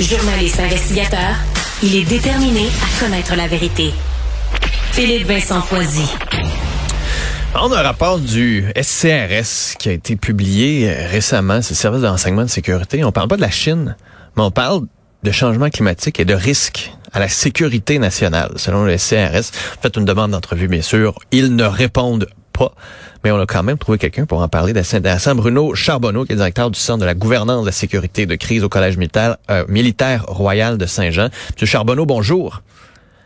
Journaliste investigateur, il est déterminé à connaître la vérité. Philippe Vincent Foisy. On a un rapport du SCRS qui a été publié euh, récemment, c'est le service de renseignement de sécurité. On parle pas de la Chine, mais on parle de changement climatique et de risques à la sécurité nationale, selon le SCRS. Faites une demande d'entrevue, bien sûr. Ils ne répondent pas, mais on a quand même trouvé quelqu'un pour en parler intéressant. Bruno Charbonneau, qui est directeur du Centre de la gouvernance de la sécurité de crise au Collège militaire, euh, militaire royal de Saint-Jean. Monsieur Charbonneau, bonjour.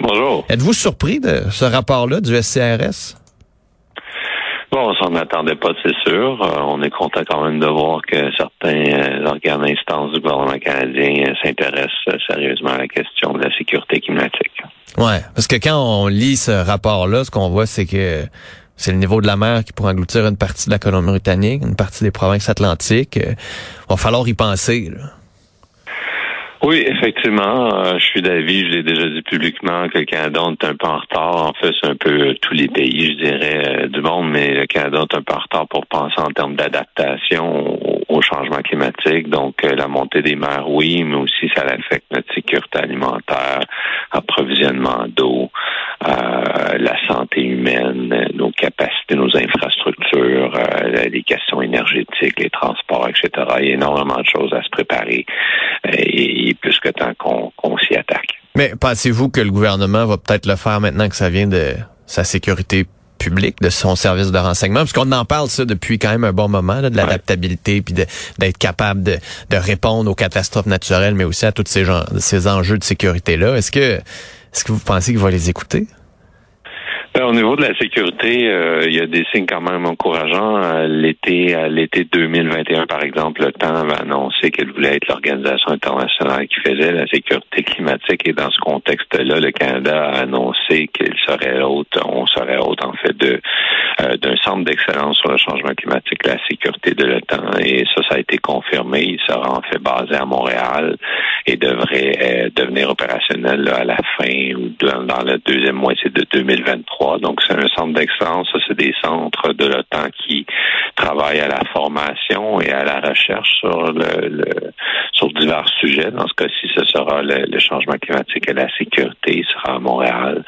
Bonjour. Êtes-vous surpris de ce rapport-là du SCRS? Bon, on s'en attendait pas, c'est sûr. Euh, on est content quand même de voir que certains euh, organes et instances du gouvernement canadien euh, s'intéressent sérieusement à la question de la sécurité climatique. Ouais, parce que quand on lit ce rapport-là, ce qu'on voit, c'est que c'est le niveau de la mer qui pourrait engloutir une partie de la Colombie-Britannique, une partie des provinces atlantiques. Euh, va falloir y penser. Là. Oui, effectivement, euh, je suis d'avis, je l'ai déjà dit publiquement, que le Canada est un peu en retard. En fait, c'est un peu tous les pays, je dirais, euh, du monde, mais le Canada est un peu en retard pour penser en termes d'adaptation au, changement climatique. Donc, la montée des mers, oui, mais aussi ça affecte notre sécurité alimentaire, approvisionnement d'eau, euh, la santé humaine, nos capacités, nos infrastructures, euh, les questions énergétiques, les transports, etc. Il y a énormément de choses à se préparer. Et, et plus que temps qu'on s'y attaque. Mais pensez-vous que le gouvernement va peut-être le faire maintenant que ça vient de sa sécurité publique, de son service de renseignement? Parce qu'on en parle ça depuis quand même un bon moment, là, de l'adaptabilité, puis d'être capable de, de, répondre aux catastrophes naturelles, mais aussi à tous ces, gens, ces enjeux de sécurité-là. Est-ce que, est-ce que vous pensez qu'il va les écouter? Ben, au niveau de la sécurité, euh, il y a des signes quand même encourageants. Euh, l'été, à l'été 2021, par exemple, le temps avait annoncé qu'elle voulait être l'organisation internationale qui faisait la sécurité climatique. Et dans ce contexte-là, le Canada a annoncé qu'il serait hôte, on serait hôte en fait de euh, centre d'excellence sur le changement climatique, la sécurité de l'OTAN. Et ça, ça a été confirmé. Il sera en fait basé à Montréal et devrait devenir opérationnel là, à la fin ou dans, dans la deuxième moitié de 2023. Donc, c'est un centre d'excellence. Ça, c'est des centres de l'OTAN qui travaillent à la formation et à la recherche sur le, le sur divers sujets. Dans ce cas-ci, ce sera le, le, changement climatique et la sécurité. Il sera à Montréal.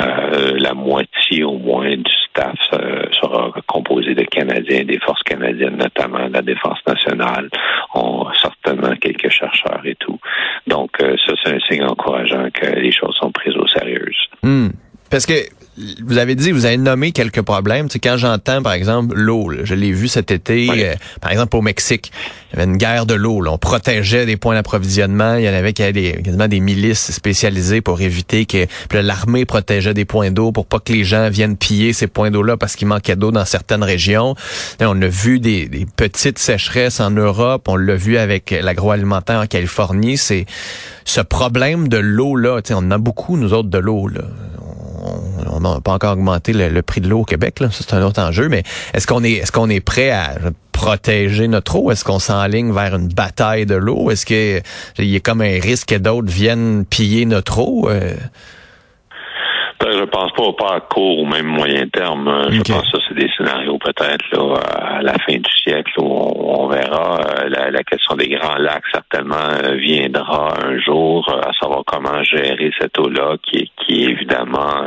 Euh, la moitié au moins du staff euh, sera composé de Canadiens, des forces canadiennes, notamment la défense nationale. On certainement quelques chercheurs et tout. Donc, euh, ça, c'est un signe encourageant que les choses sont prises au sérieux. Hmm. Parce que vous avez dit, vous avez nommé quelques problèmes. Tu sais, quand j'entends, par exemple, l'eau, je l'ai vu cet été, oui. euh, par exemple au Mexique, il y avait une guerre de l'eau. On protégeait des points d'approvisionnement. Il y en avait qui avaient des, quasiment des milices spécialisées pour éviter que l'armée protégeait des points d'eau pour pas que les gens viennent piller ces points d'eau-là parce qu'il manquait d'eau dans certaines régions. Là, on a vu des, des, petites sécheresses en Europe. On l'a vu avec l'agroalimentaire en Californie. C'est ce problème de l'eau-là. On en a beaucoup, nous autres, de l'eau. là on n'a pas encore augmenté le, le prix de l'eau au Québec, là. C'est un autre enjeu, mais est-ce qu'on est est-ce qu'on est prêt à protéger notre eau? Est-ce qu'on s'enligne vers une bataille de l'eau? Est-ce que il y a comme un risque que d'autres viennent piller notre eau? Euh... Je pense pas, pas à court ou même moyen terme. Je okay. pense que c'est des scénarios peut-être là, à la fin du siècle où on, on verra. La, la, question des grands lacs certainement viendra un jour à savoir comment gérer cette eau-là qui, qui évidemment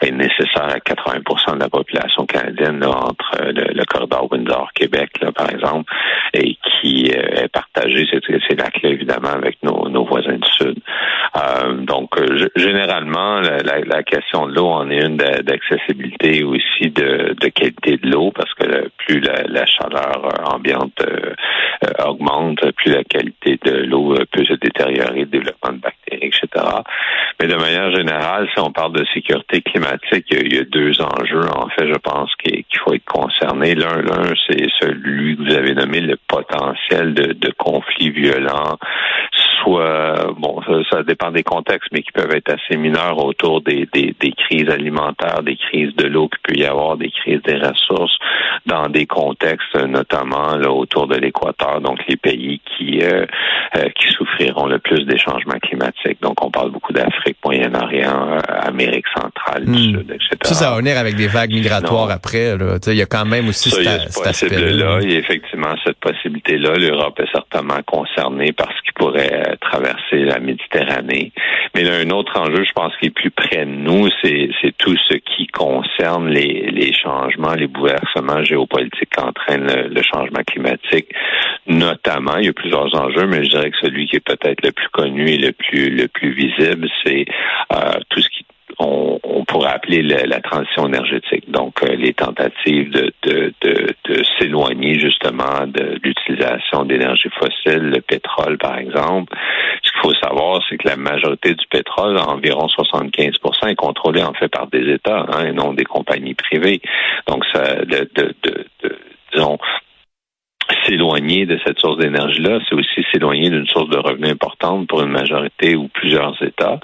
est nécessaire à 80% de la population canadienne là, entre le, le corridor Windsor-Québec, par exemple, et qui est partagé, ces lacs-là, évidemment, avec nos, nos, voisins du Sud. Euh, donc, généralement, la, la, la question de l'eau en est une d'accessibilité aussi de, de, qualité de l'eau parce que plus la, la chaleur ambiante euh, augmente, plus la qualité de l'eau peut se détériorer, développement de bactéries, etc. Mais de manière générale, si on parle de sécurité climatique, il y a deux enjeux, en fait, je pense qu'il faut être concerné. L'un, l'un, c'est celui que vous avez nommé le potentiel de, de conflits violents, fois, bon, ça, dépend des contextes, mais qui peuvent être assez mineurs autour des, des, des crises alimentaires, des crises de l'eau qu'il peut y avoir, des crises des ressources, dans des contextes notamment là, autour de l'équateur, donc les pays qui euh, euh, qui souffriront le plus des changements climatiques. Donc on parle beaucoup d'Afrique, Moyen-Orient, euh, Amérique centrale, du hmm. Sud, etc. Ça, ça va venir avec des vagues migratoires après. Il y a quand même aussi ça, cet, aspect-là. Il y a effectivement cette possibilité-là. L'Europe est certainement concernée par ce qui pourrait traverser la Méditerranée. Mais là, un autre enjeu, je pense, qui est plus près de nous, c'est tout ce qui concerne les, les changements, les bouleversements géopolitiques qu'entraîne le, le, changement climatique. Notamment, il y a plusieurs enjeux, mais je dirais que celui qui est peut-être le plus connu et le plus le plus visible, c'est euh, tout ce qui on, pourrait appeler la, transition énergétique. Donc, euh, les tentatives de, de, de, de s'éloigner justement de l'utilisation d'énergie fossile, le pétrole par exemple. Ce qu'il faut savoir, c'est que la majorité du pétrole, environ 75% est contrôlé en fait par des États hein, et non des compagnies privées. Donc, ça, de disons, s'éloigner de cette source d'énergie-là, c'est aussi s'éloigner d'une source de revenus importante pour une majorité ou plusieurs États.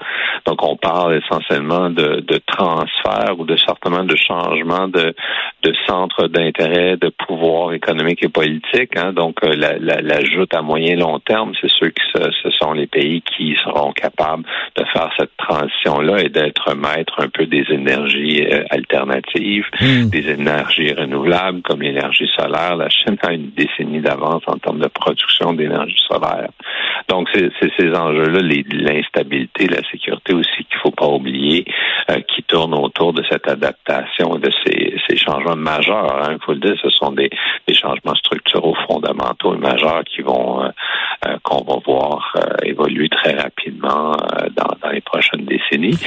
Donc, on parle essentiellement de, de transfert ou de certainement de changement de, de centre d'intérêt, de pouvoir économique et politique. Hein. Donc, euh, la, la, la à moyen long terme, c'est ceux qui ce sont les pays qui seront capables de faire cette transition-là et d'être maîtres un peu des énergies euh, alternatives, hmm. des énergies renouvelables comme l'énergie solaire. La Chine a une décennie d'avance en termes de production d'énergie solaire. Donc, c'est ces enjeux-là, l'instabilité, la sécurité aussi qu'il faut pas oublier, euh, qui tournent autour de cette adaptation, de ces, ces changements majeurs. Hein. Il faut le dire, ce sont des, des changements structuraux fondamentaux et majeurs qui vont euh, euh, qu'on va voir évoluer très rapidement dans, les prochaines décennies.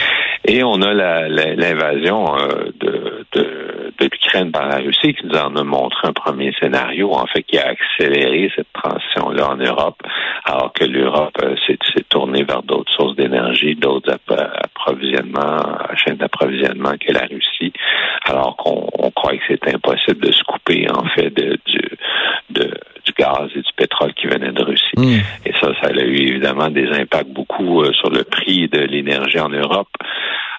Et on a l'invasion de l'Ukraine par la Russie qui nous en a montré un premier scénario, en fait, qui a accéléré cette transition-là en Europe, alors que l'Europe euh, s'est tournée vers d'autres sources d'énergie, d'autres approvisionnements, chaînes d'approvisionnement que la Russie, alors qu'on croit que c'est impossible de se couper, en fait, de, du, de, du gaz et du pétrole qui venaient de Russie. Hmm. Et ça, ça a eu évidemment des impacts beaucoup euh, sur le prix de l'énergie en Europe.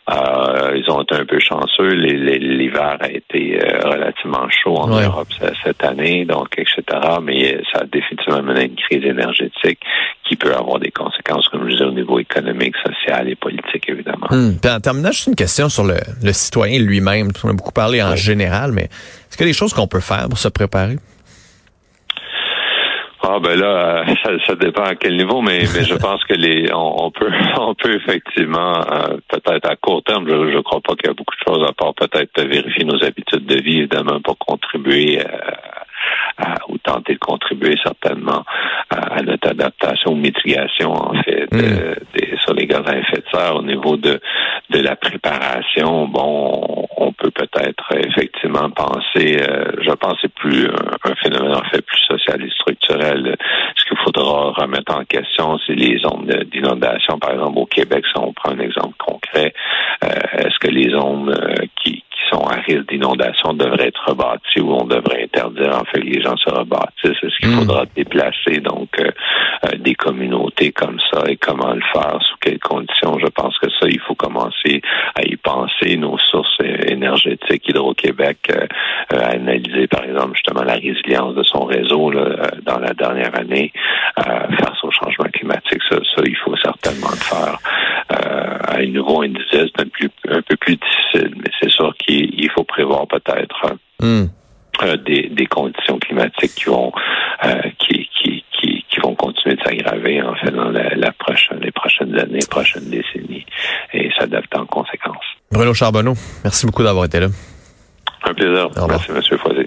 Euh, ils ont été un peu chanceux. L'hiver a été euh, relativement chaud en Europe cette année, donc etc. Mais ça a définitivement mené à une crise énergétique qui peut avoir des conséquences, comme je disais, au niveau économique, social et politique, évidemment. Hmm. en terminant, juste une question sur le, citoyen lui-même. On a beaucoup parlé en général, mais est-ce qu'il y a des choses qu'on peut faire pour se préparer? Ah ben là, euh, ça, ça, dépend à quel niveau, mais, mais je pense que les on, peut on peut effectivement euh, peut-être à court terme, je ne crois pas qu'il y a beaucoup de choses à part peut-être vérifier nos habitudes de vie évidemment pour contribuer à euh, ou tenter de contribuer certainement à, notre adaptation ou mitigation en fait mm. sur les gaz à effet de serre au niveau de de la préparation. Bon, on peut peut-être effectivement penser, euh, je pense c'est plus un, phénomène en fait plus social et structurel. Ce qu'il faudra remettre en question, c'est les zones d'inondation, par exemple au Québec, si on prend un exemple concret, euh, est-ce que les zones euh, qui sont à risque d'inondation devraient être rebâtis ou on devrait interdire en fait que les gens se rebâtissent? Est-ce qu'il hmm. faudra déplacer? Donc euh, des communautés comme ça et comment le faire, sous quelles conditions? Je pense que ça, il faut commencer à y penser. Nos sources énergétiques, Hydro-Québec euh, a analysé par exemple justement la résilience de son réseau dans la dernière année face au changement climatique. Ça, ça, il faut certainement le faire. à un nouveau indice, c'est un, un peu plus difficile, mais c'est sûr qu'il il faut prévoir peut-être hmm. euh, des, des, conditions climatiques qui vont euh, qui, qui, qui, qui, vont continuer de s'aggraver en fait dans la, prochaine, les prochaines années, les prochaines décennies et s'adapter en conséquence. Bruno Charbonneau, merci beaucoup d'avoir été là. Un plaisir. Merci, M. Foisy.